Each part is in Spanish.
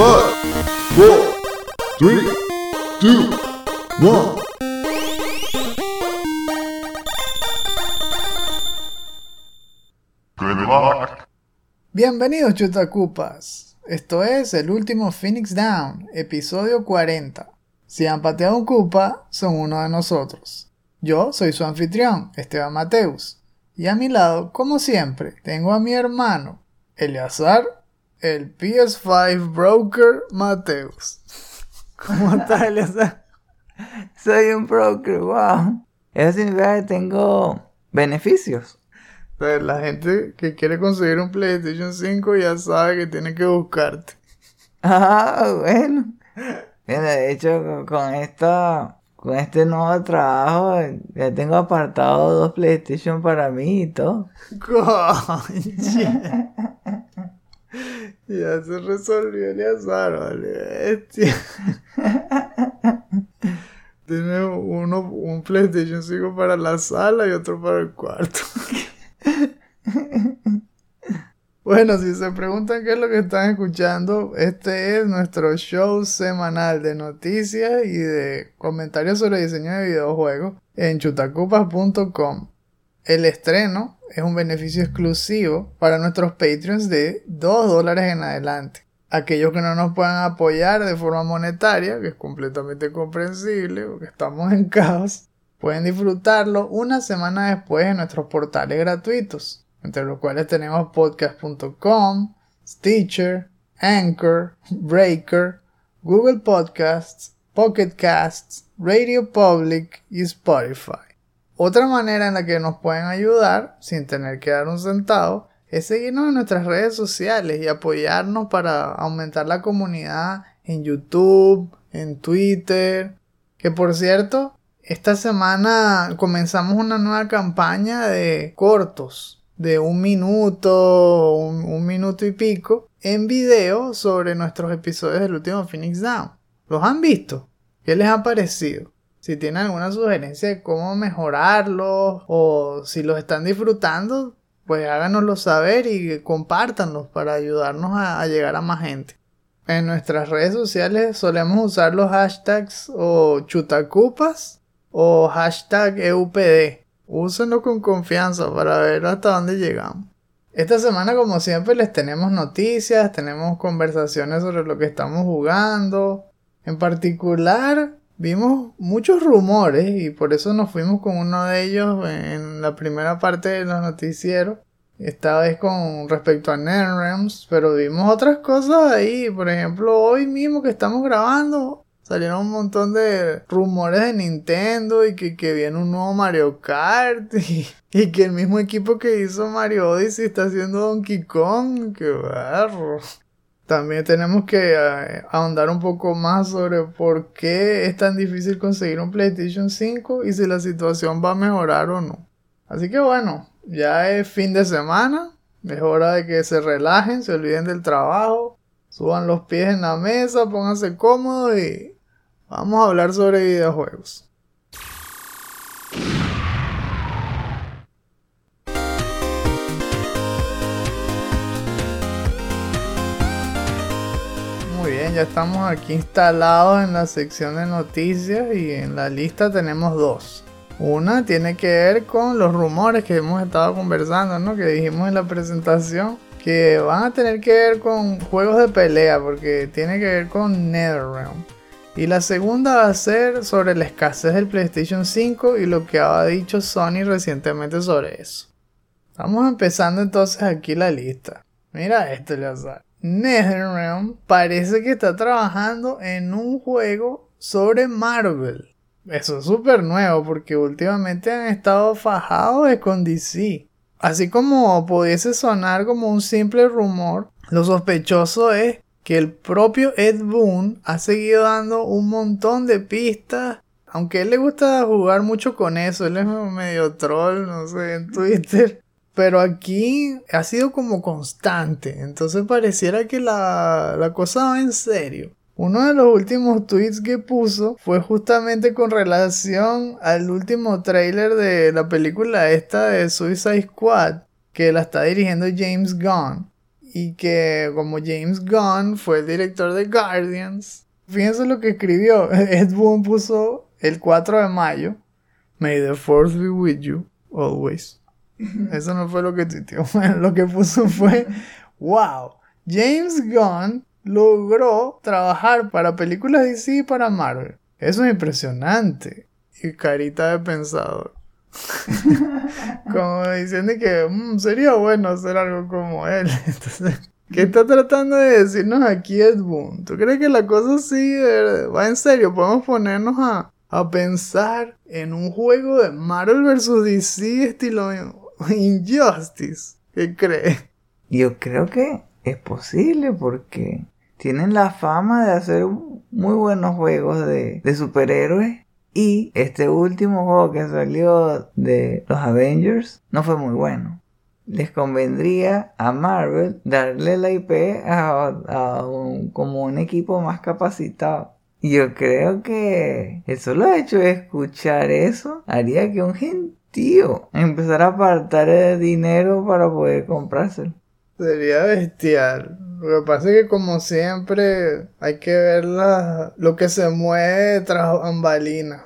Five, four, three. Bienvenidos chutacupas. Esto es el último Phoenix Down, episodio 40. Si han pateado un cupa, son uno de nosotros. Yo soy su anfitrión, Esteban Mateus. Y a mi lado, como siempre, tengo a mi hermano, Eleazar, el PS5 Broker Mateus. ¿Cómo estás, Eleazar? Soy un broker, wow. Eso significa que tengo beneficios. Pues la gente que quiere conseguir un PlayStation 5 ya sabe que tiene que buscarte. Ah, bueno. Bueno, de hecho, con- con esta, con este nuevo trabajo, ya tengo apartado dos PlayStation para mí y todo. Ya se resolvió el azar, vale. Tiene uno, un PlayStation 5 para la sala y otro para el cuarto. Bueno, si se preguntan qué es lo que están escuchando, este es nuestro show semanal de noticias y de comentarios sobre diseño de videojuegos en chutacupas.com. El estreno es un beneficio exclusivo para nuestros Patreons de 2 dólares en adelante. Aquellos que no nos puedan apoyar de forma monetaria, que es completamente comprensible porque estamos en caos, pueden disfrutarlo una semana después en nuestros portales gratuitos, entre los cuales tenemos podcast.com, Stitcher, Anchor, Breaker, Google Podcasts, Pocket Casts, Radio Public y Spotify. Otra manera en la que nos pueden ayudar, sin tener que dar un centavo, es seguirnos en nuestras redes sociales y apoyarnos para aumentar la comunidad en YouTube, en Twitter. Que por cierto, esta semana comenzamos una nueva campaña de cortos, de un minuto, un, un minuto y pico, en video sobre nuestros episodios del último Phoenix Down. ¿Los han visto? ¿Qué les ha parecido? Si tienen alguna sugerencia de cómo mejorarlos o si los están disfrutando, pues háganoslo saber y compártanlos para ayudarnos a, llegar a más gente. En nuestras redes sociales solemos usar los hashtags o chutacupas o hashtag EUPD. Úsenlo con confianza para ver hasta dónde llegamos. Esta semana, como siempre, les tenemos noticias, tenemos conversaciones sobre lo que estamos jugando. En particular, vimos muchos rumores y por eso nos fuimos con uno de ellos en la primera parte de los noticieros. Esta vez con respecto a NetherRealms, pero vimos otras cosas ahí. Por ejemplo, hoy mismo que estamos grabando, salieron un montón de rumores de Nintendo y que, que viene un nuevo Mario Kart y, y que el mismo equipo que hizo Mario Odyssey está haciendo Donkey Kong. ¡Qué barro! También tenemos que eh, ahondar un poco más sobre por qué es tan difícil conseguir un PlayStation 5 y si la situación va a mejorar o no. Así que bueno, ya es fin de semana, es hora de que se relajen, se olviden del trabajo, suban los pies en la mesa, pónganse cómodos y vamos a hablar sobre videojuegos. Ya estamos aquí instalados en la sección de noticias y en la lista tenemos dos. Una tiene que ver con los rumores que hemos estado conversando, ¿no? Que dijimos en la presentación que van a tener que ver con juegos de pelea porque tiene que ver con NetherRealm. Y la segunda va a ser sobre la escasez del PlayStation 5 y lo que ha dicho Sony recientemente sobre eso. Vamos empezando entonces aquí la lista. Mira esto, Leazar. NetherRealm parece que está trabajando en un juego sobre Marvel. Eso es súper nuevo porque últimamente han estado fajados con DC. Así como pudiese sonar como un simple rumor, lo sospechoso es que el propio Ed Boon ha seguido dando un montón de pistas. Aunque él le gusta jugar mucho con eso, él es medio troll, no sé, en Twitter. Pero aquí ha sido como constante. Entonces pareciera que la, la cosa va en serio. Uno de los últimos tweets que puso fue justamente con relación al último trailer de la película esta de Suicide Squad, que la está dirigiendo James Gunn. y que como James Gunn fue el director de Guardians, fíjense lo que escribió. Ed Boon puso el 4 de mayo, May the Force be with you always. Eso no fue lo que tuiteó. Bueno, lo que puso fue, wow, James Gunn logró trabajar para películas DC y para Marvel. Eso es impresionante. Y carita de pensador. como diciendo que "Mm, sería bueno hacer algo como él. ¿qué está tratando de decirnos aquí Ed Boon? ¿Tú crees que la cosa sí va en serio? Podemos ponernos a, a pensar en un juego de Marvel vs. DC estilo Injustice. ¿Qué crees? Yo creo que es posible porque tienen la fama de hacer muy buenos juegos de, superhéroes. Y este último juego que salió de los Avengers no fue muy bueno. Les convendría a Marvel darle la IP a, como un equipo más capacitado. Yo creo que el solo hecho de escuchar eso haría que un gentío empezara a apartar el dinero para poder comprárselo. Sería bestial. Lo que pasa es que como siempre hay que ver lo que se mueve tras bambalinas.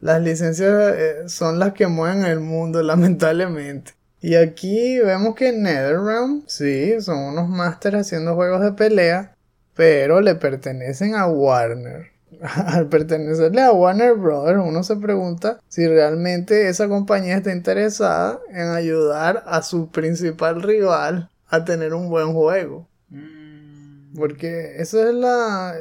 Las licencias eh, son las que mueven el mundo, lamentablemente. Y aquí vemos que NetherRealm, sí, son unos másteres haciendo juegos de pelea, pero le pertenecen a Warner. Al pertenecerle a Warner Brothers, uno se pregunta si realmente esa compañía está interesada en ayudar a su principal rival a tener un buen juego. Porque eso es la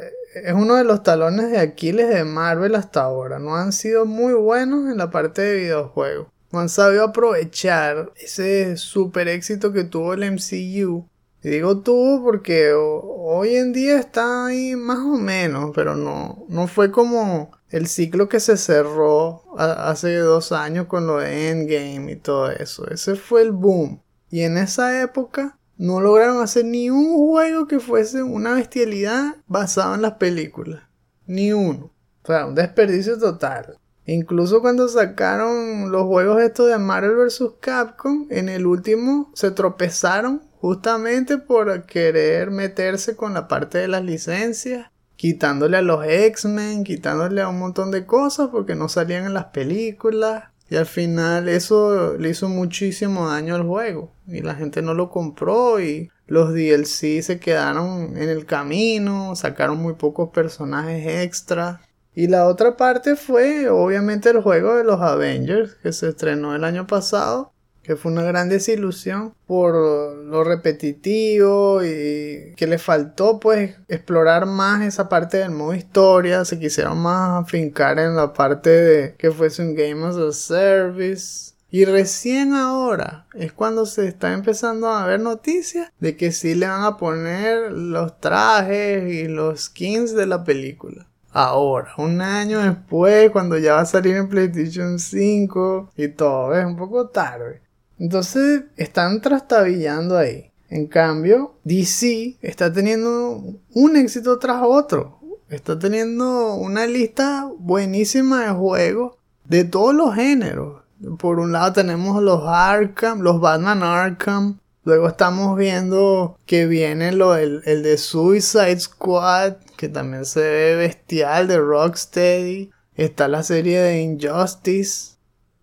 es uno de los talones de Aquiles de Marvel hasta ahora. No han sido muy buenos en la parte de videojuegos. No han sabido aprovechar ese super éxito que tuvo el MCU. Digo tuvo porque ho- hoy en día está ahí más o menos, pero no, no fue como el ciclo que se cerró hace dos años con lo de Endgame y todo eso. Ese fue el boom. Y en esa época no lograron hacer ni un juego que fuese una bestialidad basado en las películas. Ni uno. O sea, un desperdicio total. Incluso cuando sacaron los juegos estos de Marvel vs. Capcom, en el último se tropezaron justamente por querer meterse con la parte de las licencias, quitándole a los X-Men, quitándole a un montón de cosas porque no salían en las películas. Y al final eso le hizo muchísimo daño al juego. Y la gente no lo compró y los DLC se quedaron en el camino, sacaron muy pocos personajes extra. Y la otra parte fue obviamente el juego de los Avengers que se estrenó el año pasado, que fue una gran desilusión por lo repetitivo y que le faltó pues explorar más esa parte del modo historia, se quisieron más afincar en la parte de que fuese un game as a service. Y recién ahora es cuando se está empezando a ver noticias de que sí le van a poner los trajes y los skins de la película. Ahora, un año después, cuando ya va a salir en PlayStation 5 y todo, es un poco tarde. Entonces están trastabillando ahí. En cambio, DC está teniendo un éxito tras otro. Está teniendo una lista buenísima de juegos de todos los géneros. Por un lado tenemos los Arkham, los Batman Arkham. Luego estamos viendo que viene el, el de Suicide Squad, que también se ve bestial de Rocksteady. Está la serie de Injustice.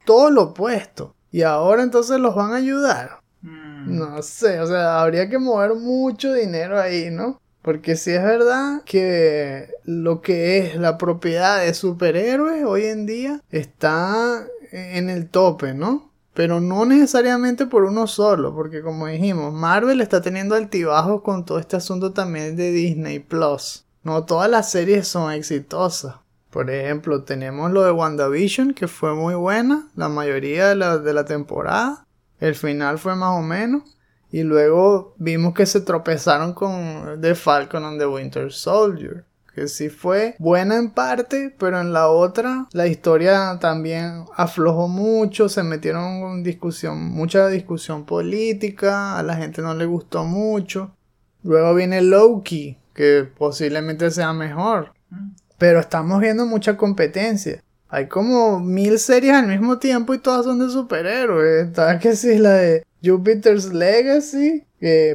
Todo lo opuesto. Y ahora entonces los van a ayudar. No sé, o sea, habría que mover mucho dinero ahí, ¿no? Porque si es verdad que lo que es la propiedad de superhéroes hoy en día está en el tope, ¿no? Pero no necesariamente por uno solo, porque como dijimos, Marvel está teniendo altibajos con todo este asunto también de Disney Plus. No todas las series son exitosas. Por ejemplo, tenemos lo de WandaVision, que fue muy buena, la mayoría de la, de la temporada. El final fue más o menos. Y luego vimos que se tropezaron con The Falcon and the Winter Soldier. Que sí fue buena en parte, pero en la otra la historia también aflojó mucho, se metieron en discusión, mucha discusión política, a la gente no le gustó mucho. Luego viene Loki, que posiblemente sea mejor. Pero estamos viendo mucha competencia. Hay como mil series al mismo tiempo y todas son de superhéroes. Está que sí, la de Jupiter's Legacy,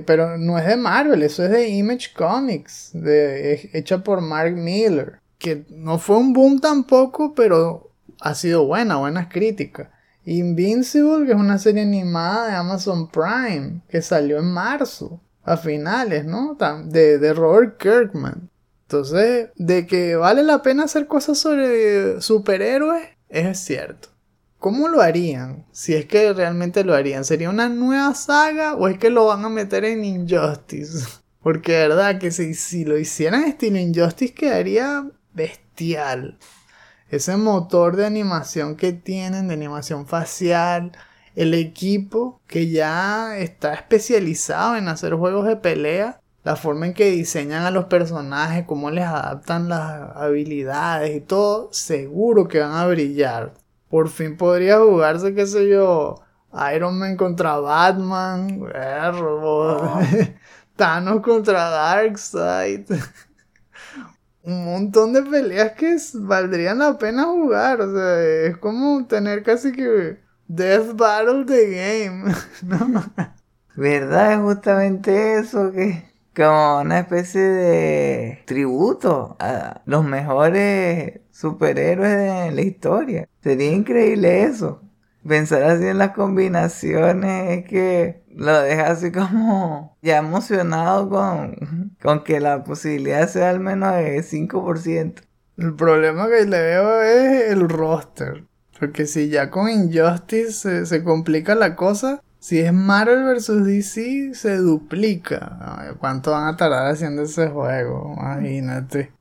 pero no es de Marvel, eso es de Image Comics, de, hecha por Mark Miller. Que no fue un boom tampoco, pero ha sido buena, buenas críticas. Invincible, que es una serie animada de Amazon Prime, que salió en marzo, a finales, ¿no? De, de Robert Kirkman. Entonces, de que vale la pena hacer cosas sobre superhéroes, es cierto. ¿Cómo lo harían? Si es que realmente lo harían. ¿Sería una nueva saga o es que lo van a meter en Injustice? Porque de verdad que si, si lo hicieran estilo Injustice quedaría bestial. Ese motor de animación que tienen, de animación facial, el equipo que ya está especializado en hacer juegos de pelea, la forma en que diseñan a los personajes, cómo les adaptan las habilidades y todo, seguro que van a brillar. Por fin podría jugarse, qué sé yo, Iron Man contra Batman, perro, Thanos contra Darkseid. Un montón de peleas que valdrían la pena jugar. O sea, es como tener casi que Death Battle de game. ¿no? ¿Verdad? Es justamente eso que como una especie de tributo a los mejores superhéroes de la historia. Sería increíble eso. Pensar así en las combinaciones es que lo deja así como ya emocionado con, con que la posibilidad sea al menos de 5%. El problema que le veo es el roster. Porque si ya con Injustice se, se complica la cosa, si es Marvel vs DC se duplica. ¿Cuánto van a tardar haciendo ese juego? Imagínate.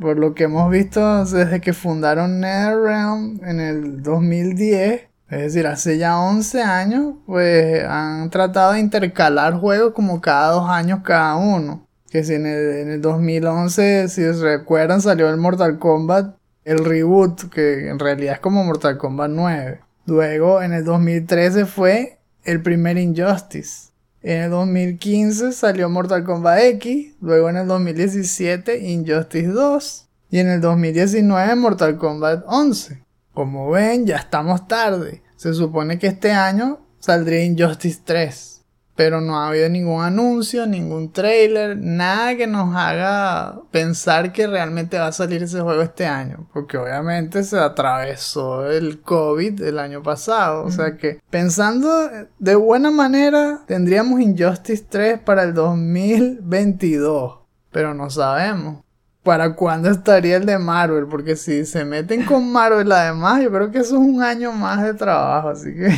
Por lo que hemos visto desde que fundaron NetherRealm en el 2010, es decir, hace ya 11 años, pues han tratado de intercalar juegos como cada dos años cada uno. Que si en el, en el 2011, si os recuerdan, salió el Mortal Kombat, el reboot, que en realidad es como Mortal Kombat 9. Luego, en el 2013 fue el primer Injustice. En el 2015 salió Mortal Kombat X. Luego en el 2017 Injustice 2. Y en el 2019 Mortal Kombat 11. Como ven, ya estamos tarde. Se supone que este año saldría Injustice 3. Pero no ha habido ningún anuncio, ningún trailer, nada que nos haga pensar que realmente va a salir ese juego este año. Porque obviamente se atravesó el COVID el año pasado. O sea que pensando de buena manera, tendríamos Injustice 3 para el 2022. Pero no sabemos. ¿Para cuándo estaría el de Marvel? Porque si se meten con Marvel además, yo creo que eso es un año más de trabajo. Así que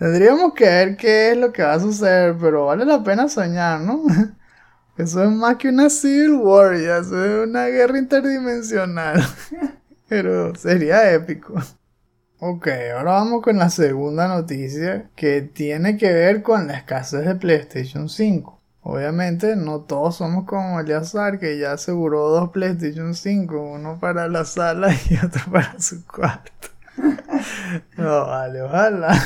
tendríamos que ver qué es lo que va a suceder. Pero vale la pena soñar, ¿no? Eso es más que una Civil War, ya eso es una guerra interdimensional. Pero sería épico. Ok, ahora vamos con la segunda noticia que tiene que ver con la escasez de PlayStation 5. Obviamente no todos somos como Eleazar que ya aseguró dos PlayStation 5, uno para la sala y otro para su cuarto. No, vale, ojalá.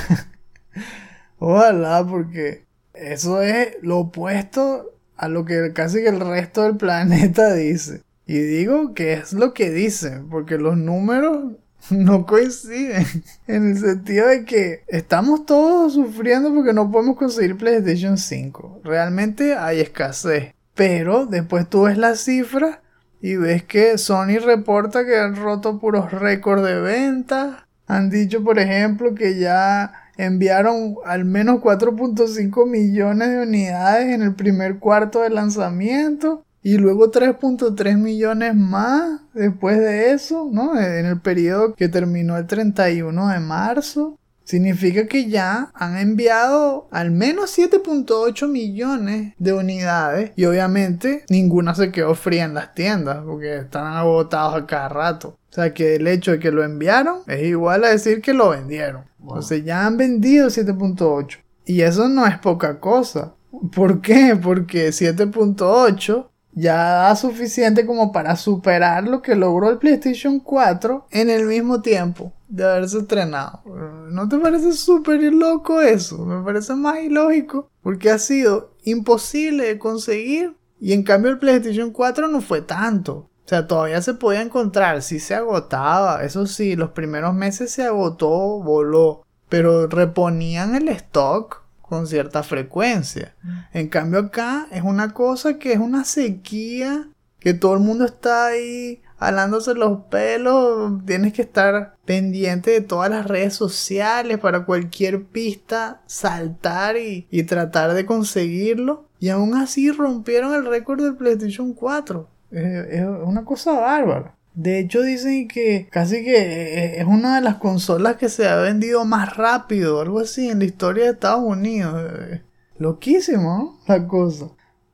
Ojalá porque eso es lo opuesto a lo que casi que el resto del planeta dice. Y digo que es lo que dicen, porque los números no coinciden. En el sentido de que estamos todos sufriendo porque no podemos conseguir PlayStation 5. Realmente hay escasez. Pero después tú ves las cifras y ves que Sony reporta que han roto puros récords de ventas. Han dicho, por ejemplo, que ya enviaron al menos 4.5 millones de unidades en el primer cuarto de lanzamiento y luego 3.3 millones más después de eso, ¿no? En el periodo que terminó el 31 de marzo. Significa que ya han enviado al menos 7.8 millones de unidades y obviamente ninguna se quedó fría en las tiendas porque están agotados a cada rato. O sea que el hecho de que lo enviaron es igual a decir que lo vendieron. Entonces ya han vendido 7.8. Y eso no es poca cosa. ¿Por qué? Porque 7.8 ya da suficiente como para superar lo que logró el PlayStation 4 en el mismo tiempo de haberse estrenado. ¿No te parece súper loco eso? Me parece más ilógico porque ha sido imposible de conseguir y en cambio el PlayStation 4 no fue tanto. O sea, todavía se podía encontrar, sí se agotaba, eso sí, los primeros meses se agotó, voló, pero reponían el stock con cierta frecuencia. En cambio acá es una cosa que es una sequía, que todo el mundo está ahí alándose los pelos, tienes que estar pendiente de todas las redes sociales para cualquier pista saltar y, y tratar de conseguirlo. Y aún así rompieron el récord del PlayStation 4. Es, una cosa bárbara. De hecho dicen que casi que es una de las consolas que se ha vendido más rápido, algo así, en la historia de Estados Unidos. Loquísimo, ¿no? La cosa.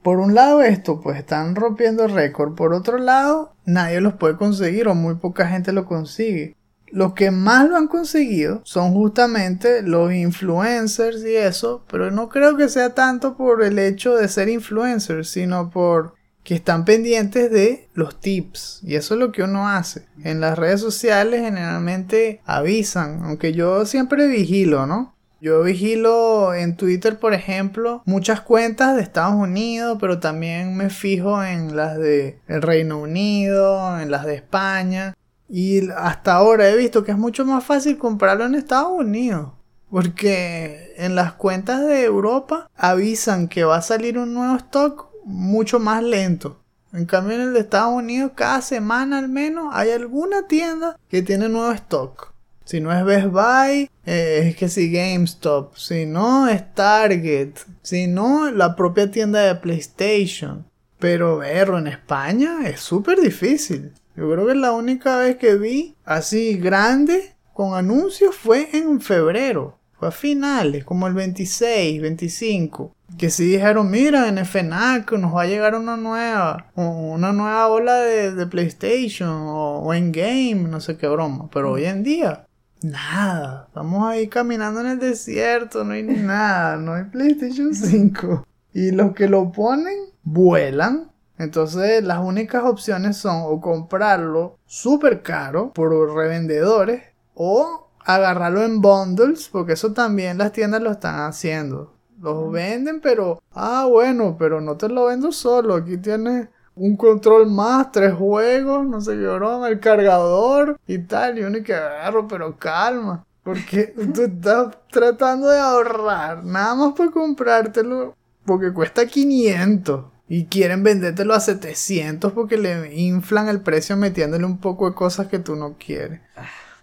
Por un lado esto, pues están rompiendo récord. Por otro lado, nadie los puede conseguir o muy poca gente lo consigue. Los que más lo han conseguido son justamente los influencers y eso, pero no creo que sea tanto por el hecho de ser influencers, sino por que están pendientes de los tips y eso es lo que uno hace. En las redes sociales generalmente avisan, aunque yo siempre vigilo, ¿no? Yo vigilo en Twitter, por ejemplo, muchas cuentas de Estados Unidos, pero también me fijo en las de el Reino Unido, en las de España. Y hasta ahora he visto que es mucho más fácil comprarlo en Estados Unidos. Porque en las cuentas de Europa avisan que va a salir un nuevo stock mucho más lento. En cambio en el de Estados Unidos cada semana al menos hay alguna tienda que tiene nuevo stock. Si no es Best Buy, eh, es que si GameStop. Si no, es Target. Si no, la propia tienda de PlayStation. Pero verlo en España es súper difícil. Yo creo que la única vez que vi así grande con anuncios fue en febrero. Fue a finales, como el 26, 25 que si dijeron, mira, en FNAC nos va a llegar una nueva, una nueva ola de, PlayStation o, en Game, no sé qué broma. Pero hoy en día, nada. Estamos ahí caminando en el desierto, no hay nada, no hay PlayStation 5. Y los que lo ponen, vuelan. Entonces las únicas opciones son o comprarlo súper caro por revendedores o agarrarlo en bundles, porque eso también las tiendas lo están haciendo. Los venden, pero. Ah, bueno, pero no te lo vendo solo. Aquí tienes un control más, tres juegos, no sé qué broma, el cargador y tal. Y uno que agarro, pero calma. Porque tú estás tratando de ahorrar. Nada más por comprártelo. Porque cuesta 500. Y quieren vendértelo a 700 porque le inflan el precio metiéndole un poco de cosas que tú no quieres.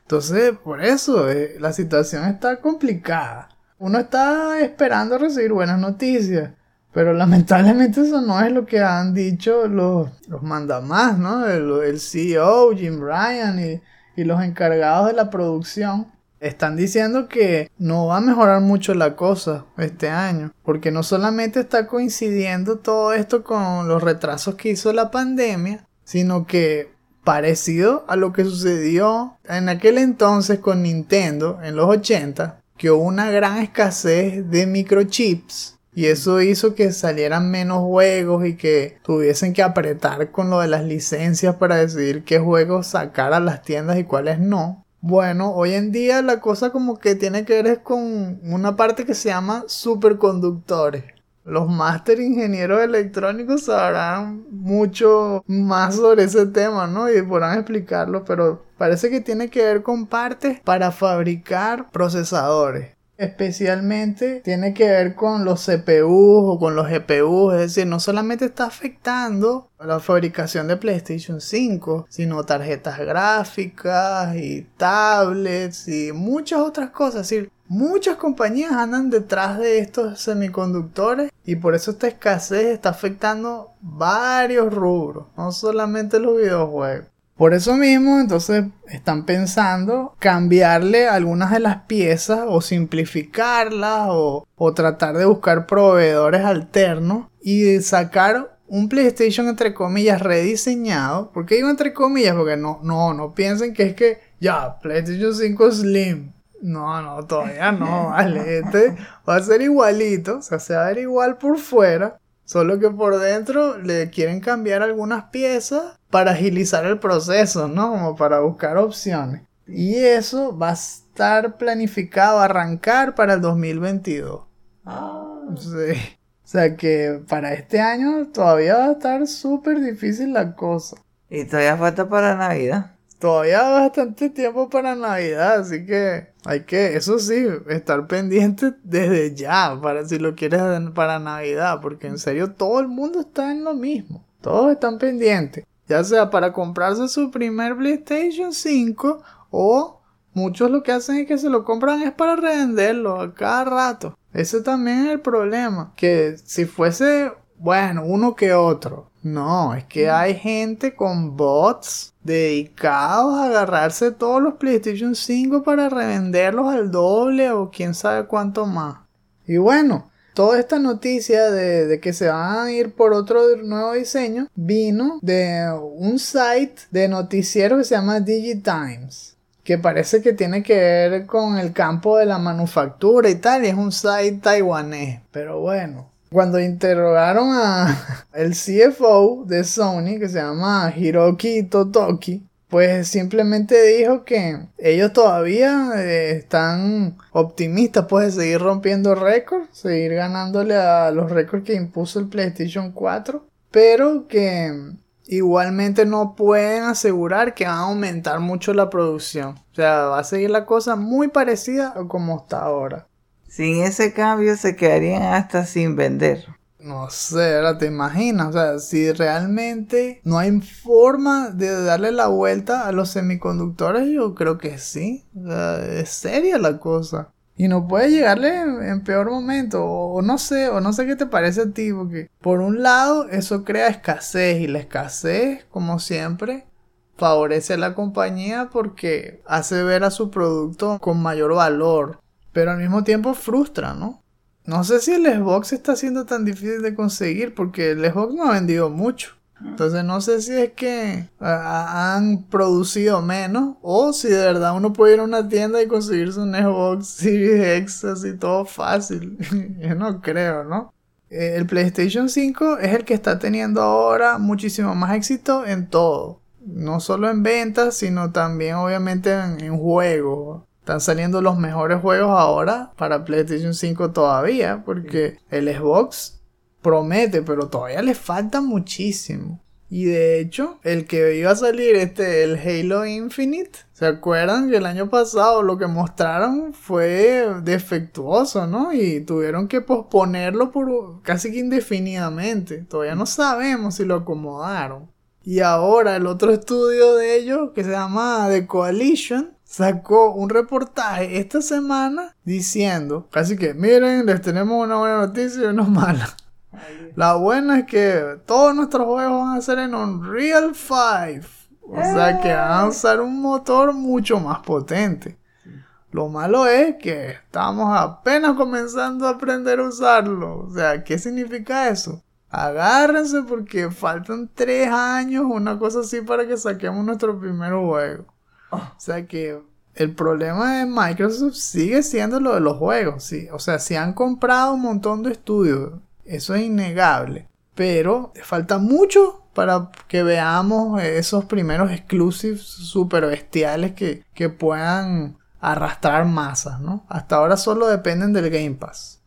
Entonces, por eso eh, la situación está complicada uno está esperando recibir buenas noticias. Pero lamentablemente eso no es lo que han dicho los, los mandamás, ¿no? El, CEO, Jim Ryan y, y los encargados de la producción están diciendo que no va a mejorar mucho la cosa este año, porque no solamente está coincidiendo todo esto con los retrasos que hizo la pandemia, sino que parecido a lo que sucedió en aquel entonces con Nintendo en los 80, que hubo una gran escasez de microchips y eso hizo que salieran menos juegos y que tuviesen que apretar con lo de las licencias para decidir qué juegos sacar a las tiendas y cuáles no. Bueno, hoy en día la cosa como que tiene que ver con una parte que se llama superconductores los máster ingenieros electrónicos sabrán mucho más sobre ese tema, ¿no? Y podrán explicarlo, pero parece que tiene que ver con partes para fabricar procesadores. Especialmente tiene que ver con los CPUs o con los GPUs, es decir, no solamente está afectando la fabricación de PlayStation 5, sino tarjetas gráficas y tablets y muchas otras cosas. Es decir, Muchas compañías andan detrás de estos semiconductores y por eso esta escasez está afectando varios rubros, no solamente los videojuegos. Por eso mismo, entonces están pensando cambiarle algunas de las piezas o simplificarlas o, o tratar de buscar proveedores alternos y sacar un PlayStation entre comillas rediseñado. ¿Por qué digo entre comillas? Porque no, no, no piensen que es que ya, PlayStation 5 Slim no, no, todavía no, vale. Este va a ser igualito, o sea, se va a ver igual por fuera, solo que por dentro le quieren cambiar algunas piezas para agilizar el proceso, ¿no? Como para buscar opciones. Y eso va a estar planificado arrancar para el 2022. Ah. Sí. O sea que para este año todavía va a estar súper difícil la cosa. Y todavía falta para Navidad. Todavía bastante tiempo para Navidad, así que hay que, eso sí, estar pendiente desde ya, para si lo quieres para Navidad, porque en serio todo el mundo está en lo mismo, todos están pendientes, ya sea para comprarse su primer PlayStation 5 o muchos lo que hacen es que se lo compran es para revenderlo a cada rato. Ese también es el problema, que si fuese, bueno, uno que otro, no, es que hay gente con bots dedicados a agarrarse todos los PlayStation 5 para revenderlos al doble o quién sabe cuánto más. Y bueno, toda esta noticia de, que se van a ir por otro nuevo diseño vino de un site de noticiero que se llama Digitimes. Que parece que tiene que ver con el campo de la manufactura y tal. Y es un site taiwanés. Pero bueno, cuando interrogaron a el CFO de Sony, que se llama Hiroki Totoki, pues simplemente dijo que ellos todavía eh, están optimistas pues de seguir rompiendo récords, seguir ganándole a los récords que impuso el PlayStation 4, pero que igualmente no pueden asegurar que va a aumentar mucho la producción. O sea, va a seguir la cosa muy parecida a como está ahora. Sin ese cambio se quedarían hasta sin vender. No sé, ahora te imaginas, o sea, si realmente no hay forma de darle la vuelta a los semiconductores, yo creo que sí. O sea, es seria la cosa. Y no puede llegarle en, peor momento. O, no sé, o no sé qué te parece a ti, porque por un lado eso crea escasez y la escasez, como siempre, favorece a la compañía porque hace ver a su producto con mayor valor pero al mismo tiempo frustra, ¿no? No sé si el Xbox está siendo tan difícil de conseguir porque el Xbox no ha vendido mucho. Entonces no sé si es que han producido menos o si de verdad uno puede ir a una tienda y conseguirse un Xbox Series X así todo fácil. Yo no creo, ¿no? Eh, el PlayStation 5 es el que está teniendo ahora muchísimo más éxito en todo. No solo en ventas, sino también obviamente en, en juegos. Están saliendo los mejores juegos ahora para PlayStation 5 todavía, porque el Xbox promete, pero todavía le falta muchísimo. Y de hecho, el que iba a salir este, el Halo Infinite, ¿se acuerdan que el año pasado lo que mostraron fue defectuoso, ¿no? Y tuvieron que posponerlo por casi que indefinidamente. Todavía no sabemos si lo acomodaron. Y ahora el otro estudio de ellos, que se llama The Coalition, sacó un reportaje esta semana diciendo, casi que miren, les tenemos una buena noticia y una mala. La buena es que todos nuestros juegos van a ser en Unreal 5. O sea que van a usar un motor mucho más potente. Lo malo es que estamos apenas comenzando a aprender a usarlo. O sea, ¿qué significa eso? Agárrense porque faltan tres años, una cosa así, para que saquemos nuestro primer juego. O sea que el problema de Microsoft sigue siendo lo de los juegos. Sí. O sea, si han comprado un montón de estudios, eso es innegable. Pero falta mucho para que veamos esos primeros exclusives super bestiales que, que puedan arrastrar masas, ¿no? Hasta ahora solo dependen del Game Pass.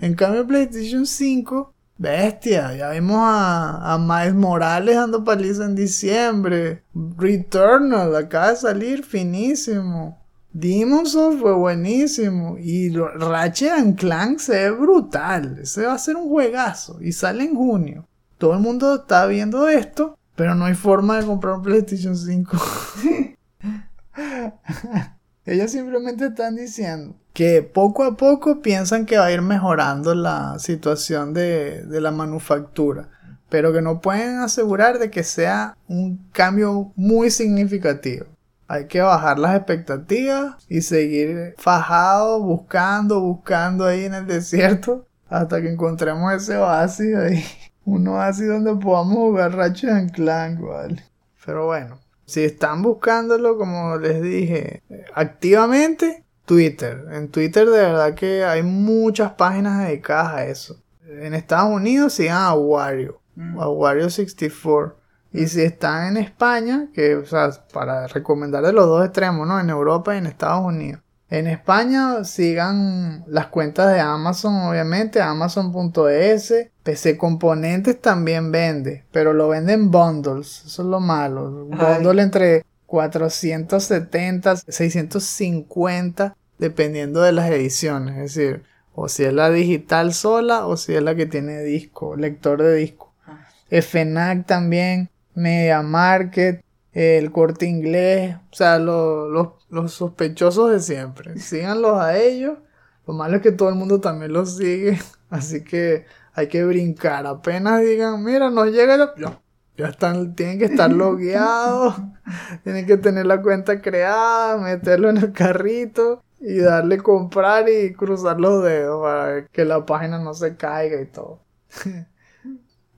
En cambio, PlayStation 5 Bestia, ya vimos a, a Miles Morales dando paliza en diciembre. Returnal acaba de salir finísimo. Demon's Souls fue buenísimo. Y Ratchet Clank se ve brutal. Ese va a ser un juegazo. Y sale en junio. Todo el mundo está viendo esto. Pero no hay forma de comprar un PlayStation 5. Ellos simplemente están diciendo que poco a poco piensan que va a ir mejorando la situación de, la manufactura, pero que no pueden asegurar de que sea un cambio muy significativo. Hay que bajar las expectativas y seguir fajado, buscando, buscando ahí en el desierto hasta que encontremos ese oasis ahí. Un oasis donde podamos jugar Ratchet Clank, ¿vale? Pero bueno, si están buscándolo, como les dije, activamente, Twitter. En Twitter de verdad que hay muchas páginas dedicadas a eso. En Estados Unidos sigan a Wario, mm. a Wario 64. Y si están en España, que, o sea, para recomendar de los dos extremos, ¿no? En Europa y en Estados Unidos. En España sigan las cuentas de Amazon, obviamente, amazon.es. PC Componentes también vende, pero lo venden bundles, eso es lo malo. Un bundle entre 470, 650, dependiendo de las ediciones. Es decir, o si es la digital sola o si es la que tiene disco, lector de disco. FNAC también, Media Market, el corte inglés, o sea, los, los sospechosos de siempre. Síganlos a ellos. Lo malo es que todo el mundo también los sigue, así que hay que brincar. Apenas digan, mira, nos llega ya, ya están, tienen que estar logueados, tienen que tener la cuenta creada, meterlo en el carrito y darle comprar y cruzar los dedos para que la página no se caiga y todo.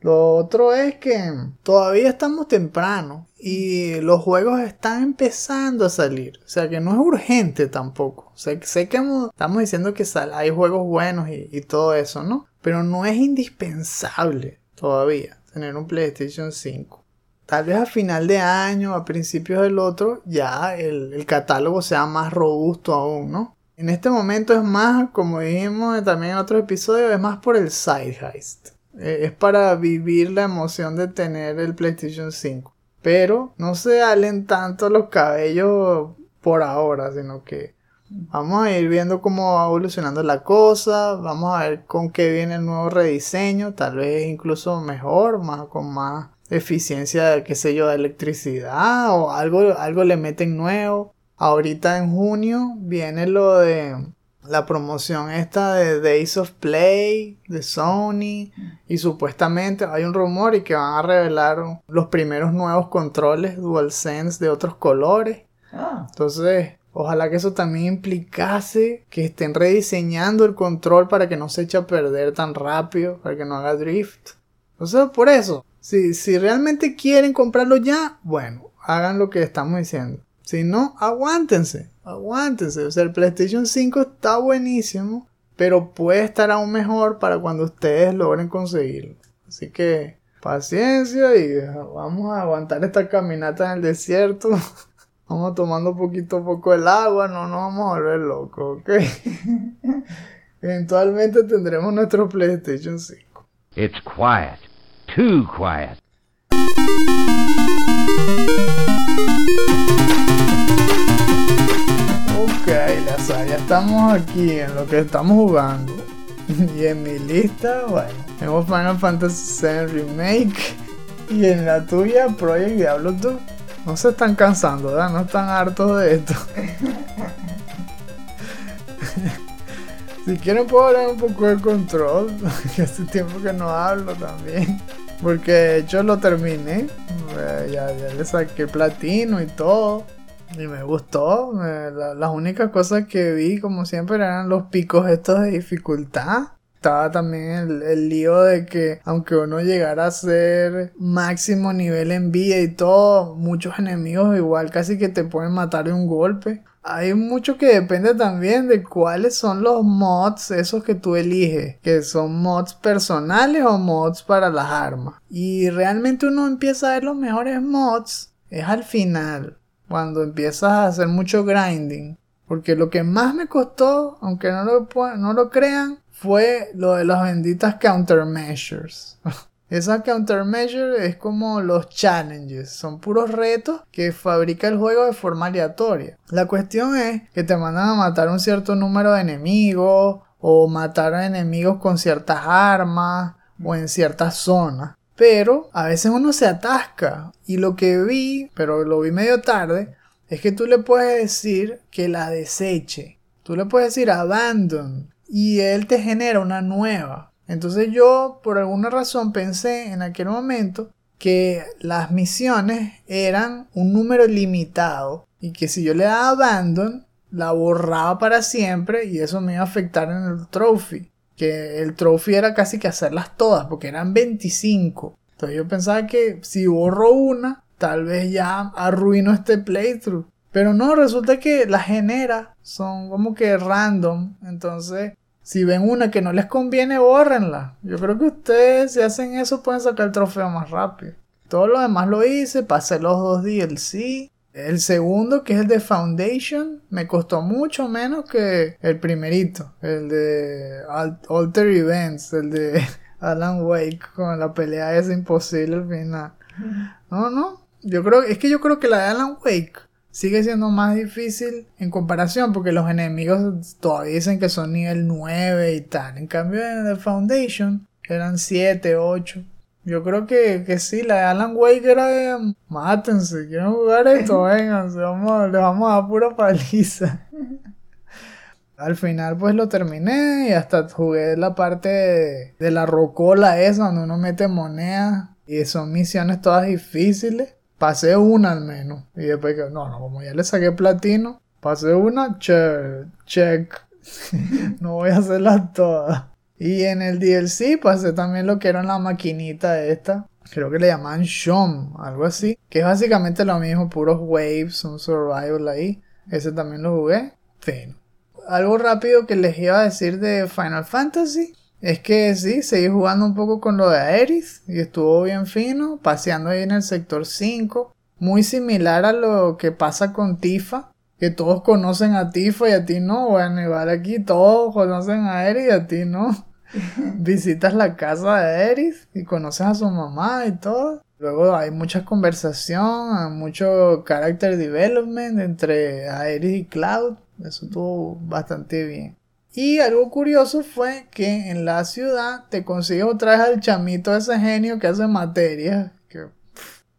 Lo otro es que todavía estamos temprano y los juegos están empezando a salir. O sea que no es urgente tampoco. sé que estamos diciendo que hay juegos buenos y, y, todo eso, ¿no? Pero no es indispensable todavía tener un PlayStation 5. Tal vez a final de año, a principios del otro, ya el, el catálogo sea más robusto aún, ¿no? En este momento es más, como dijimos también en otro episodio, es más por el side heist. Eh, es para vivir la emoción de tener el PlayStation 5. Pero no se halen tanto los cabellos por ahora, sino que vamos a ir viendo cómo va evolucionando la cosa, vamos a ver con qué viene el nuevo rediseño, tal vez incluso mejor, más con más eficiencia, qué sé yo, de electricidad o algo, algo le meten nuevo. Ahorita en junio viene lo de la promoción esta de Days of Play de Sony y supuestamente hay un rumor y que van a revelar los primeros nuevos controles DualSense de otros colores. Ah. Entonces, ojalá que eso también implicase que estén rediseñando el control para que no se eche a perder tan rápido, para que no haga drift. Entonces, por eso, si, si realmente quieren comprarlo ya, bueno, hagan lo que estamos diciendo. Si no, aguántense, aguántense. O sea, el PlayStation 5 está buenísimo, pero puede estar aún mejor para cuando ustedes logren conseguirlo. Así que paciencia y vamos a aguantar esta caminata en el desierto. Vamos tomando poquito a poco el agua, no nos vamos a volver locos, ¿ok? Eventualmente tendremos nuestro PlayStation 5. It's quiet, too quiet. Ok, ya estamos aquí en lo que estamos jugando. Y en mi lista, bueno, tengo Final Fantasy VII Remake. Y en la tuya, Project Diablo 2. No se están cansando, ¿verdad? No están hartos de esto. si quieren puedo hablar un poco de control. Que hace tiempo que no hablo también. Porque de hecho lo terminé. Ya, ya le saqué platino y todo. Y me gustó. las únicas cosas que vi, como siempre, eran los picos estos de dificultad. Estaba también el, lío de que aunque uno llegara a ser máximo nivel en vida y todo, muchos enemigos igual casi que te pueden matar de un golpe. Hay mucho que depende también de cuáles son los mods esos que tú eliges, que son mods personales o mods para las armas. Y realmente uno empieza a ver los mejores mods es al final cuando empiezas a hacer mucho grinding. Porque lo que más me costó, aunque no lo, no lo crean, fue lo de las benditas countermeasures. Esas countermeasures es como los challenges, son puros retos que fabrica el juego de forma aleatoria. La cuestión es que te mandan a matar un cierto número de enemigos o matar a enemigos con ciertas armas o en ciertas zonas. Pero a veces uno se atasca. Y lo que vi, pero lo vi medio tarde, es que tú le puedes decir que la deseche. Tú le puedes decir abandon. Y él te genera una nueva. Entonces yo, por alguna razón, pensé en aquel momento que las misiones eran un número limitado. Y que si yo le daba abandon, la borraba para siempre y eso me iba a afectar en el trophy que el trophy era casi que hacerlas todas, porque eran 25. Entonces yo pensaba que si borro una, tal vez ya arruino este playthrough. Pero no, resulta que las genera, son como que random. Entonces, si ven una que no les conviene, bórrenla. Yo creo que ustedes, si hacen eso, pueden sacar el trofeo más rápido. Todo lo demás lo hice, pasé los dos DLC. El segundo, que es el de Foundation, me costó mucho menos que el primerito, el de Alter Events, el de Alan Wake con la pelea esa imposible al final. No, no, Yo creo, es que yo creo que la de Alan Wake sigue siendo más difícil en comparación porque los enemigos todavía dicen que son nivel 9 y tal. En cambio en The Foundation eran 7, 8. Yo creo que, que sí, la de Alan Wake era de mátense, quieren jugar esto, vengan, vamos, le vamos a dar pura paliza. Al final pues lo terminé y hasta jugué la parte de, de la rocola esa donde uno mete moneda y son misiones todas difíciles. Pasé una al menos. Y después que, no, no, como ya le saqué platino, pasé una, check, check. no voy a hacerlas todas. Y en el DLC pasé también lo que era la maquinita esta. Creo que le llamaban Shom, algo así. Que es básicamente lo mismo, puros waves, un survival ahí. Ese también lo jugué. Algo rápido que les iba a decir de Final Fantasy es que sí, seguí jugando un poco con lo de Aeris y estuvo bien fino, paseando ahí en el sector 5. Muy similar a lo que pasa con Tifa, que todos conocen a Tifa y a ti no. Bueno, igual aquí todos conocen a Aeris y a ti no. Visitas la casa de Aeris y conoces a su mamá y todo. Luego hay mucha conversación, mucho character development entre Aeris y Cloud. Eso estuvo bastante bien. Y algo curioso fue que en la ciudad te consigues otra vez al chamito ese genio que hace materia. Que,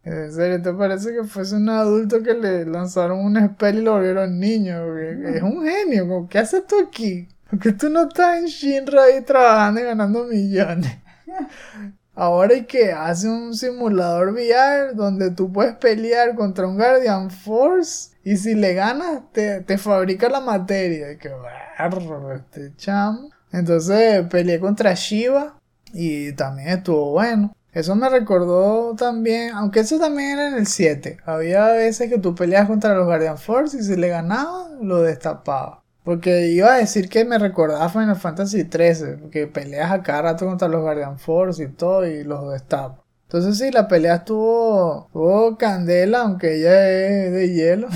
en serio, ¿te parece que fuese un adulto que le lanzaron un spell y lo volvieron niño? Es un genio. ¿Qué haces tú aquí? Porque tú no estás en Shinra ahí trabajando y ganando millones. Ahora hay que hace un simulador VR donde tú puedes pelear contra un Guardian Force y si le ganas te, te fabrica la materia. Y que barro este chamo. Entonces peleé contra Shiva y también estuvo bueno. Eso me recordó también, aunque eso también era en el 7. Había veces que tú peleas contra los Guardian Force y si le ganabas lo destapaba. Porque iba a decir que me recordaba Final Fantasy XIII, porque peleas a cada rato contra los Guardian Force y todo y los destapo. Entonces sí, la pelea estuvo, estuvo candela, aunque ella es de hielo.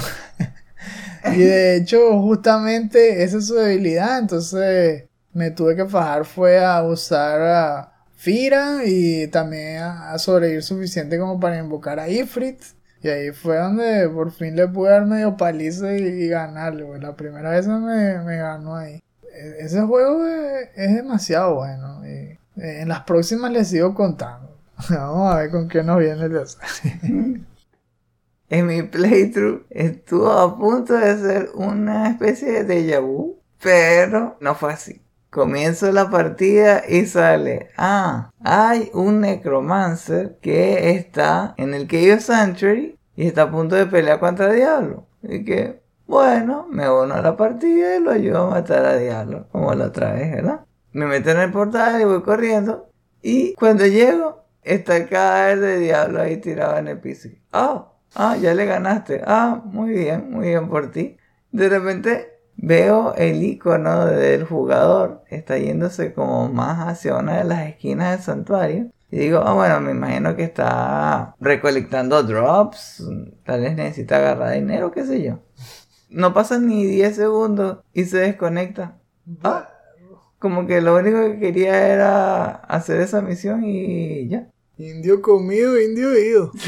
y de hecho, justamente esa es su debilidad. Entonces me tuve que fajar fue a usar a Fira y también a, sobrevivir suficiente como para invocar a Ifrit. Y ahí fue donde por fin le pude dar medio paliza y, ganarle, La primera vez me, me ganó ahí. E, ese juego es, demasiado bueno. Eh, en las próximas les sigo contando. Vamos a ver con qué nos viene el En mi playthrough estuvo a punto de ser una especie de déjà vu, pero no fue así. Comienzo la partida y sale, ah, hay un necromancer que está en el Chaos Sanctuary y está a punto de pelear contra Diablo. Y que, bueno, me uno a la partida y lo ayudo a matar a Diablo, como la otra vez, ¿verdad? Me meto en el portal y voy corriendo. Y cuando llego, está el cadáver de Diablo ahí tirado en el piso. Ah, ah, ya le ganaste. Ah, muy bien, muy bien por ti. De repente Veo el icono del jugador, está yéndose como más hacia una de las esquinas del santuario. Y digo, ah, bueno, me imagino que está recolectando drops, tal vez necesita agarrar dinero, qué sé yo. No pasan ni 10 segundos y se desconecta. Ah, como que lo único que quería era hacer esa misión y ya. Indio comido, indio ido.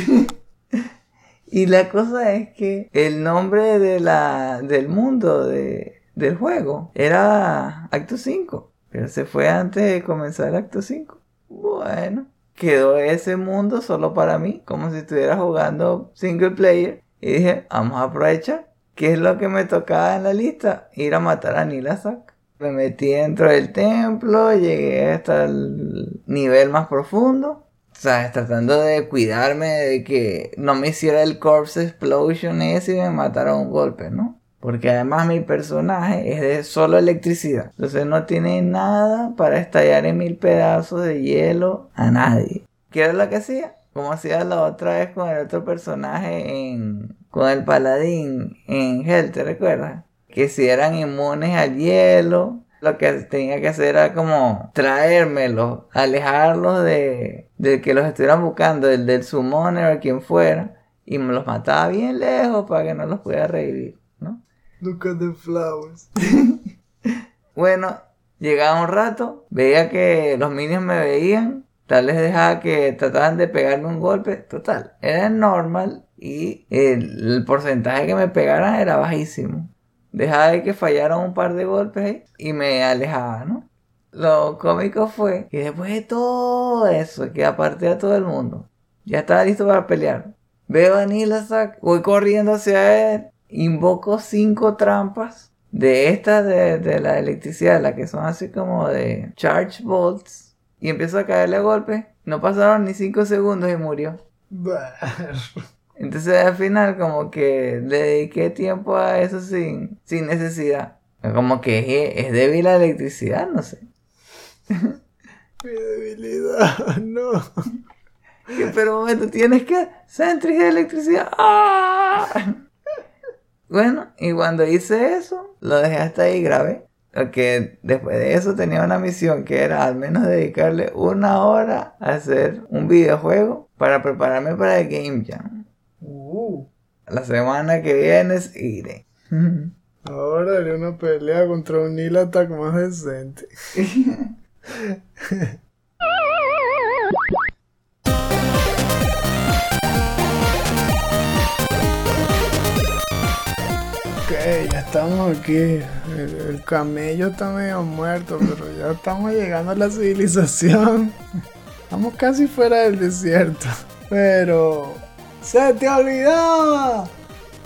Y la cosa es que el nombre de la, del mundo de, del juego era Acto 5. Pero se fue antes de comenzar el Acto 5. Bueno, quedó ese mundo solo para mí, como si estuviera jugando single player. Y dije, vamos a aprovechar. ¿Qué es lo que me tocaba en la lista? Ir a matar a Nilasak. Me metí dentro del templo, llegué hasta el nivel más profundo ¿sabes? Tratando de cuidarme de que no me hiciera el corpse explosion ese y me matara un golpe, ¿no? Porque además mi personaje es de solo electricidad. Entonces no tiene nada para estallar en mil pedazos de hielo a nadie. ¿Qué era lo que hacía? Como hacía la otra vez con el otro personaje en... Con el paladín en Hell, ¿te recuerdas? Que si eran inmunes al hielo, lo que tenía que hacer era como traérmelos, alejarlos de, de que los estuvieran buscando, del, del summoner o quien fuera, y me los mataba bien lejos para que no los pudiera revivir, ¿no? Look at the flowers. bueno, llegaba un rato, veía que los minions me veían, Tal vez dejaba que trataban de pegarme un golpe. Total, era normal y el, el porcentaje que me pegaran era bajísimo. Dejaba de que fallaran un par de golpes ahí y me alejaba, ¿no? Lo cómico fue que después de todo eso, que aparté a todo el mundo, ya estaba listo para pelear. Veo a Nilasak, voy corriendo hacia él, invoco cinco trampas de estas de, de la electricidad, las que son así como de charge bolts, y empiezo a caerle a golpe. No pasaron ni cinco segundos y murió. Entonces al final como que le dediqué tiempo a eso sin, sin necesidad. Como que es, es débil la electricidad, no sé. Mi debilidad, no. Pero un momento, tienes que Sentry de electricidad. ¡Ah! Bueno, y cuando hice eso, lo dejé hasta ahí grave. Porque después de eso tenía una misión que era al menos dedicarle una hora a hacer un videojuego para prepararme para el Game Jam. Uh, La semana que viene iré. ahora haré una pelea contra un Nil Attack más decente. Ok, ya estamos aquí. El, el camello está medio muerto, pero ya estamos llegando a la civilización. Estamos casi fuera del desierto. Pero... ¡Se te olvidaba!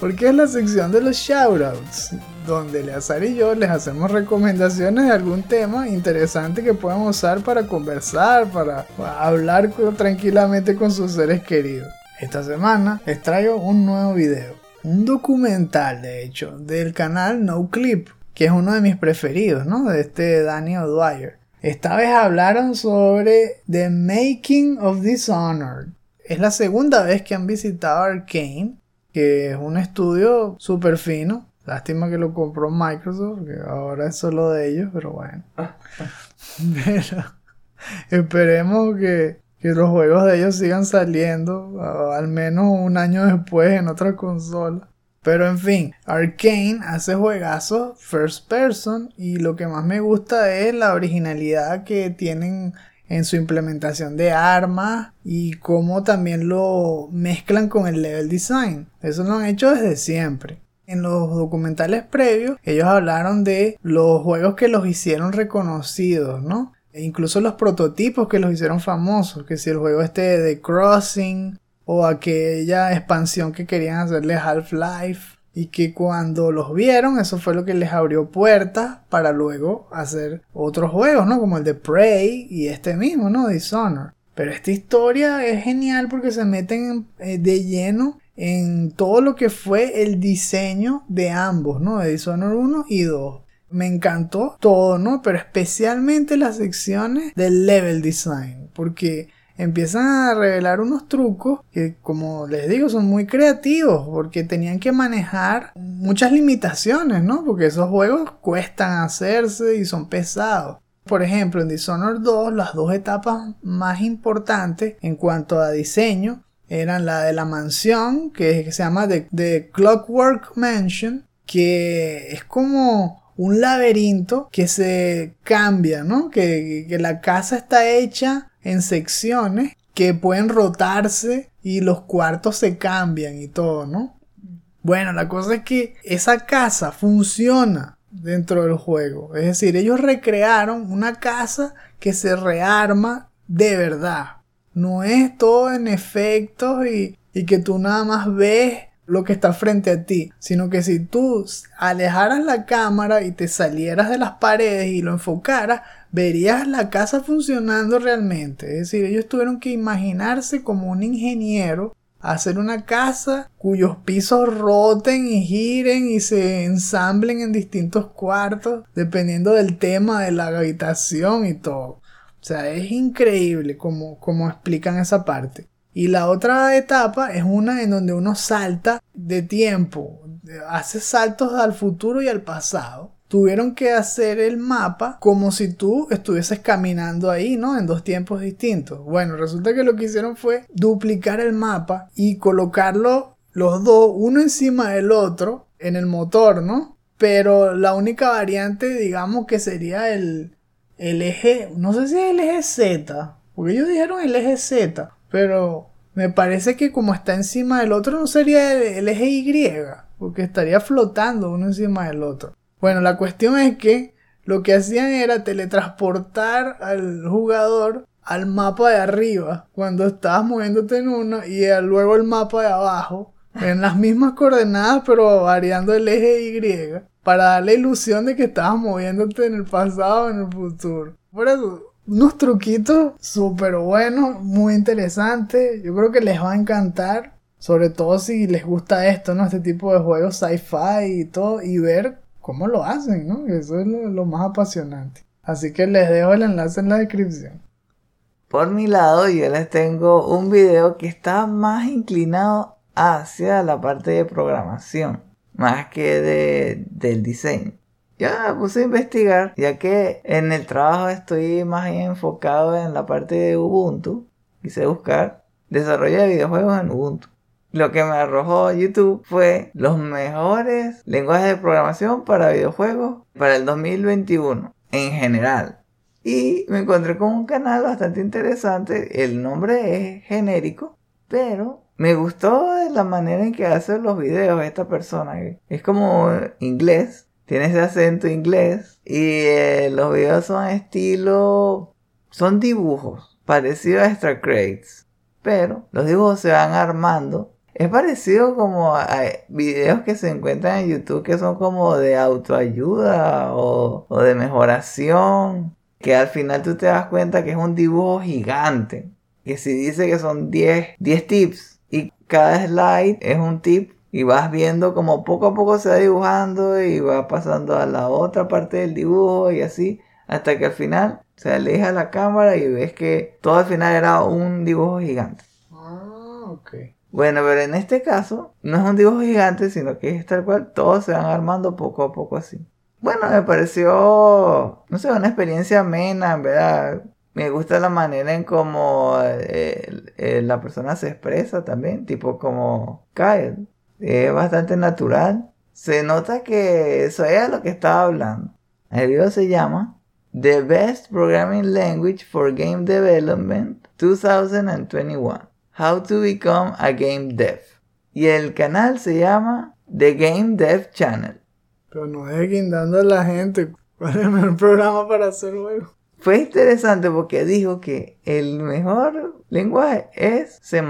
Porque es la sección de los shoutouts, donde Eleazar y yo les hacemos recomendaciones de algún tema interesante que puedan usar para conversar, para hablar tranquilamente con sus seres queridos. Esta semana les traigo un nuevo video, un documental de hecho, del canal No Clip, que es uno de mis preferidos, ¿no? De este Danny O'Dwyer. Esta vez hablaron sobre The Making of Dishonored. Es la segunda vez que han visitado Arkane que es un estudio súper fino. Lástima que lo compró Microsoft, que ahora es solo de ellos, pero bueno. pero esperemos que, que los juegos de ellos sigan saliendo, al menos un año después en otra consola. Pero en fin, Arkane hace juegazos first person y lo que más me gusta es la originalidad que tienen en su implementación de armas y cómo también lo mezclan con el level design. Eso lo han hecho desde siempre. En los documentales previos, ellos hablaron de los juegos que los hicieron reconocidos, ¿no? E incluso los prototipos que los hicieron famosos, que si el juego este de Crossing o aquella expansión que querían hacerle Half-Life y que cuando los vieron eso fue lo que les abrió puertas para luego hacer otros juegos, ¿no? Como el de Prey y este mismo, ¿no? Dishonored. Pero esta historia es genial porque se meten eh, de lleno en todo lo que fue el diseño de ambos, ¿no? De Dishonored 1 y 2. Me encantó todo, ¿no? Pero especialmente las secciones del level design, porque empiezan a revelar unos trucos que, como les digo, son muy creativos, porque tenían que manejar muchas limitaciones, ¿no? Porque esos juegos cuestan hacerse y son pesados. Por ejemplo, en Dishonored 2, las dos etapas más importantes en cuanto a diseño eran la de la mansión, que se llama The, Clockwork Mansion, que es como un laberinto que se cambia, ¿no? Que la casa está hecha en secciones que pueden rotarse y los cuartos se cambian y todo, ¿no? Bueno, la cosa es que esa casa funciona dentro del juego. Es decir, ellos recrearon una casa que se rearma de verdad. No es todo en efectos y, y que tú nada más ves lo que está frente a ti, sino que si tú alejaras la cámara y te salieras de las paredes y lo enfocaras, verías la casa funcionando realmente. Es decir, ellos tuvieron que imaginarse como un ingeniero hacer una casa cuyos pisos roten y giren y se ensamblen en distintos cuartos dependiendo del tema de la habitación y todo. O sea, es increíble como, como explican esa parte. Y la otra etapa es una en donde uno salta de tiempo, hace saltos al futuro y al pasado. Tuvieron que hacer el mapa como si tú estuvieses caminando ahí, ¿no? En dos tiempos distintos. Bueno, resulta que lo que hicieron fue duplicar el mapa y colocarlo los dos, uno encima del otro, en el motor, ¿no? Pero la única variante, digamos que sería el, el eje, no sé si es el eje Z, Porque ellos dijeron el eje Z, pero me parece que como está encima del otro no sería el, el eje Y, porque estaría flotando uno encima del otro. Bueno, la cuestión es que lo que hacían era teletransportar al jugador al mapa de arriba cuando estabas moviéndote en uno y luego el mapa de abajo en las mismas coordenadas pero variando el eje Y para dar la ilusión de que estabas moviéndote en el pasado o en el futuro. Por unos truquitos súper buenos, muy interesantes. Yo creo que les va a encantar. Sobre todo si les gusta esto, ¿no? Este tipo de juegos sci-fi y todo. Y ver cómo lo hacen, ¿no? Eso es lo, más apasionante. Así que les dejo el enlace en la descripción. Por mi lado, yo les tengo un video que está más inclinado hacia la parte de programación, más que de, del diseño. Ya me puse a investigar, ya que en el trabajo estoy más enfocado en la parte de Ubuntu. Quise buscar desarrollo de videojuegos en Ubuntu. Lo que me arrojó YouTube fue los mejores lenguajes de programación para videojuegos para el 2021 en general. Y me encontré con un canal bastante interesante. El nombre es genérico, pero me gustó la manera en que hace los videos esta persona. Es como inglés, tiene ese acento inglés y eh, los videos son estilo... Son dibujos, parecidos a Star Crates. Pero los dibujos se van armando es parecido como a videos que se encuentran en YouTube que son como de autoayuda o, de mejoración. Que al final tú te das cuenta que es un dibujo gigante. Que si dice que son 10, 10 tips y cada slide es un tip y vas viendo como poco a poco se va dibujando y va pasando a la otra parte del dibujo y así hasta que al final se aleja la cámara y ves que todo al final era un dibujo gigante. Ah, ok. Bueno, pero en este caso no es un dibujo gigante, sino que es tal cual, todos se van armando poco a poco así. Bueno, me pareció, no sé, una experiencia amena, en verdad. Me gusta la manera en cómo eh, eh, la persona se expresa también, tipo como Kyle. Es bastante natural. Se nota que eso es lo que estaba hablando. El video se llama The Best Programming Language for Game Development 2021. How to Become a Game Dev. Y el canal se llama The Game Dev Channel. Pero no deje guindando a la gente. ¿Cuál es el mejor programa para hacer juegos? Fue interesante porque dijo que el mejor lenguaje es C.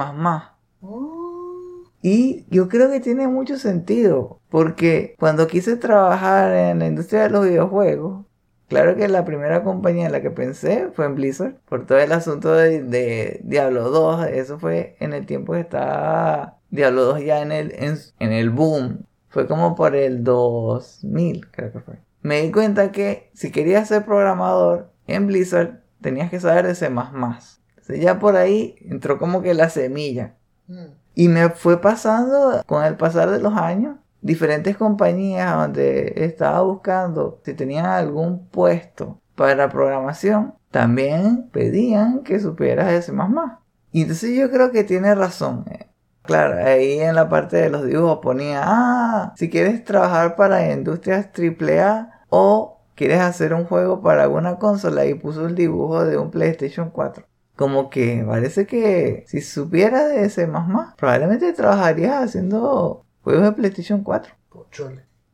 Oh. Y yo creo que tiene mucho sentido. Porque cuando quise trabajar en la industria de los videojuegos, Claro que la primera compañía en la que pensé fue en Blizzard, por todo el asunto de, Diablo 2. Eso fue en el tiempo que estaba Diablo 2 ya en el, en, el boom. Fue como por el 2000, creo que fue. Me di cuenta que si querías ser programador en Blizzard, tenías que saber de C. Entonces ya por ahí entró como que la semilla. Mm. Y me fue pasando con el pasar de los años diferentes compañías donde estaba buscando si tenían algún puesto para programación, también pedían que supieras ese más más. Y entonces yo creo que tiene razón. Eh. Claro, ahí en la parte de los dibujos ponía, ah, si quieres trabajar para industrias AAA o quieres hacer un juego para alguna consola y puso el dibujo de un PlayStation 4. Como que parece que si supieras de ese más más, probablemente trabajarías haciendo juegos de PlayStation 4.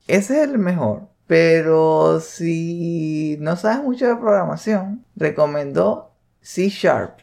Ese es el mejor. Pero si no sabes mucho de programación, recomendó C Sharp.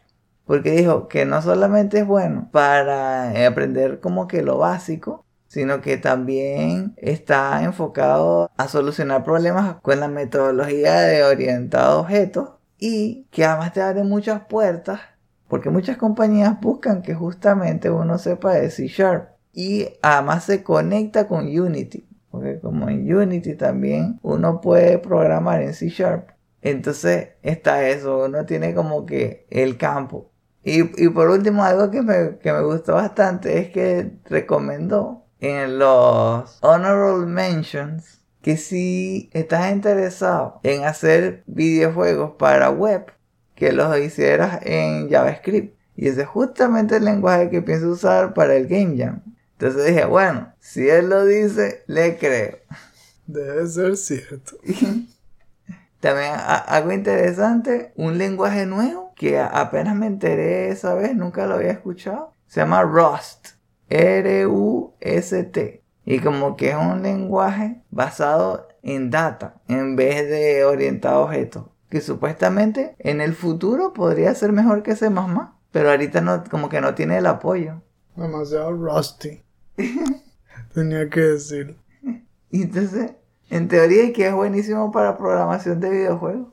Porque dijo que no solamente es bueno para aprender como que lo básico, sino que también está enfocado a solucionar problemas con la metodología de orientado a objetos y que además te abre muchas puertas porque muchas compañías buscan que justamente uno sepa de C Sharp y además se conecta con Unity. Porque como en Unity también uno puede programar en C Sharp. Entonces está eso, uno tiene como que el campo. Y, por último, algo que me, que me gustó bastante es que recomendó en los Honorable Mentions que si estás interesado en hacer videojuegos para web, que los hicieras en JavaScript. Y ese es justamente el lenguaje que pienso usar para el Game Jam. Entonces dije, bueno, si él lo dice, le creo. Debe ser cierto. También algo interesante, un lenguaje nuevo que apenas me enteré esa vez, nunca lo había escuchado. Se llama Rust. R-U-S-T. Y como que es un lenguaje basado en data en vez de orientado a objetos. Que supuestamente en el futuro podría ser mejor que C++. Pero ahorita no, como que no tiene el apoyo. Demasiado rusty. Tenía que decir. Y entonces, en teoría que es buenísimo para programación de videojuegos.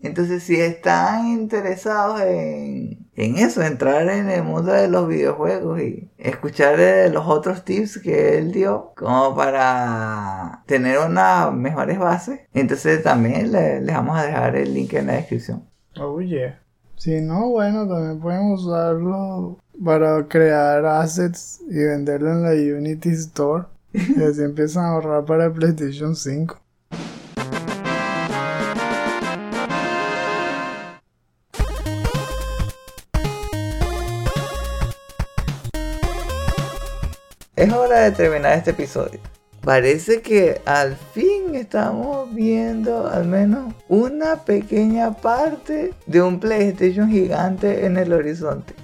Entonces, si están interesados en, en eso, entrar en el mundo de los videojuegos y escuchar eh, los otros tips que él dio, como para tener unas mejores bases, entonces también le- les vamos a dejar el link en la descripción. Oh yeah. Si no, bueno, también pueden usarlo para crear assets y venderlo en la Unity Store. Y así empiezan a ahorrar para el PlayStation 5. Es hora de terminar este episodio. Parece que al fin estamos viendo al menos una pequeña parte de un PlayStation gigante en el horizonte.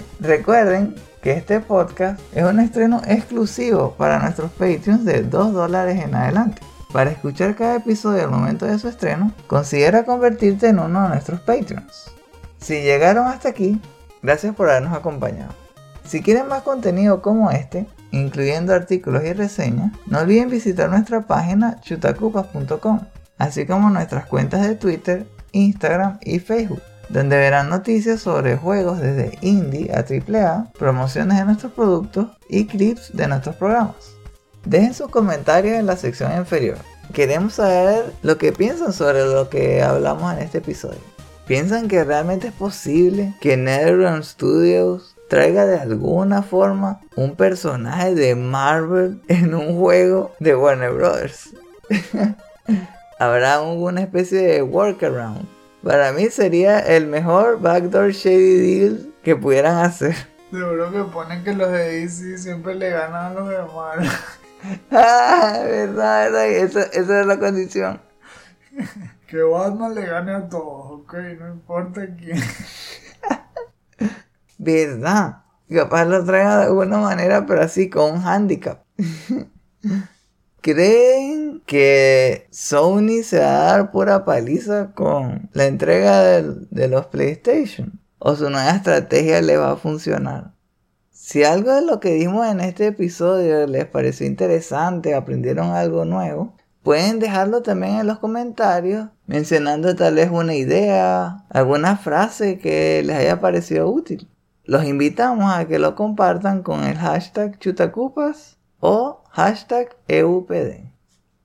Recuerden que este podcast es un estreno exclusivo para nuestros Patreons de 2 dólares en adelante. Para escuchar cada episodio al momento de su estreno, considera convertirte en uno de nuestros Patreons. Si llegaron hasta aquí, gracias por habernos acompañado. Si quieren más contenido como este, incluyendo artículos y reseñas, no olviden visitar nuestra página chutacupas.com, así como nuestras cuentas de Twitter, Instagram y Facebook, donde verán noticias sobre juegos desde indie a AAA, promociones de nuestros productos y clips de nuestros programas. Dejen sus comentarios en la sección inferior. Queremos saber lo que piensan sobre lo que hablamos en este episodio. ¿Piensan que realmente es posible que NetherRealm Studios traiga de alguna forma un personaje de Marvel en un juego de Warner Brothers? ¿Habrá alguna especie de workaround? Para mí sería el mejor backdoor shady deal que pudieran hacer. Seguro que ponen que los de DC siempre le ganan a los de Marvel. Ah, verdad, verdad, esa, esa es la condición. Que Batman le gane a todos, ok, no importa quién. ¿Verdad? Capaz lo traiga de alguna manera, pero así con un handicap. ¿Creen que Sony se va a dar pura paliza con la entrega de los PlayStation? ¿O su nueva estrategia le va a funcionar? Si algo de lo que dimos en este episodio les pareció interesante, aprendieron algo nuevo, pueden dejarlo también en los comentarios, mencionando tal vez una idea, alguna frase que les haya parecido útil. Los invitamos a que lo compartan con el hashtag chutacupas o hashtag EUPD.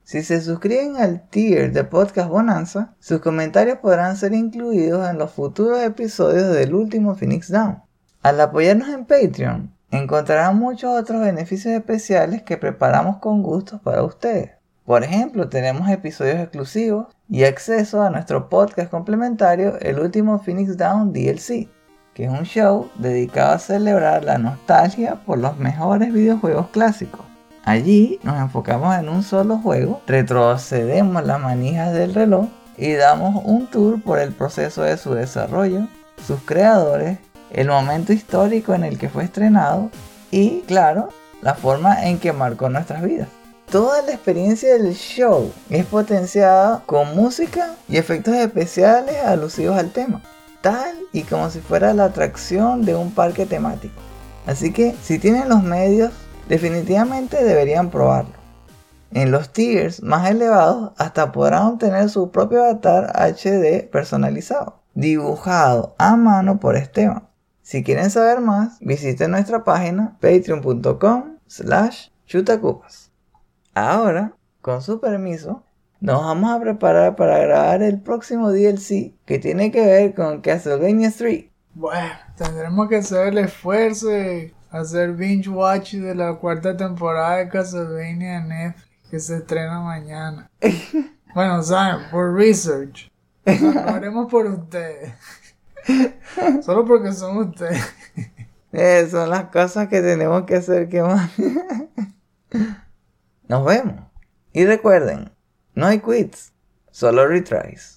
Si se suscriben al tier de Podcast Bonanza, sus comentarios podrán ser incluidos en los futuros episodios del último Phoenix Down. Al apoyarnos en Patreon, encontrarán muchos otros beneficios especiales que preparamos con gusto para ustedes. Por ejemplo, tenemos episodios exclusivos y acceso a nuestro podcast complementario, el último Phoenix Down DLC, que es un show dedicado a celebrar la nostalgia por los mejores videojuegos clásicos. Allí nos enfocamos en un solo juego, retrocedemos las manijas del reloj y damos un tour por el proceso de su desarrollo, sus creadores, el momento histórico en el que fue estrenado y, claro, la forma en que marcó nuestras vidas. Toda la experiencia del show es potenciada con música y efectos especiales alusivos al tema, tal y como si fuera la atracción de un parque temático. Así que si tienen los medios, definitivamente deberían probarlo. En los tiers más elevados hasta podrán obtener su propio avatar HD personalizado, dibujado a mano por Esteban. Si quieren saber más, visiten nuestra página patreon.com slash chutacupas. Ahora, con su permiso, nos vamos a preparar para grabar el próximo DLC que tiene que ver con Castlevania 3. Bueno, tendremos que hacer el esfuerzo hacer binge watch de la cuarta temporada de Castlevania en Netflix que se estrena mañana. Bueno, saben, por research. Lo haremos por ustedes. Solo porque son ustedes. Eh, son las cosas que tenemos que hacer que más. Nos vemos. Y recuerden, no hay quits, solo retries.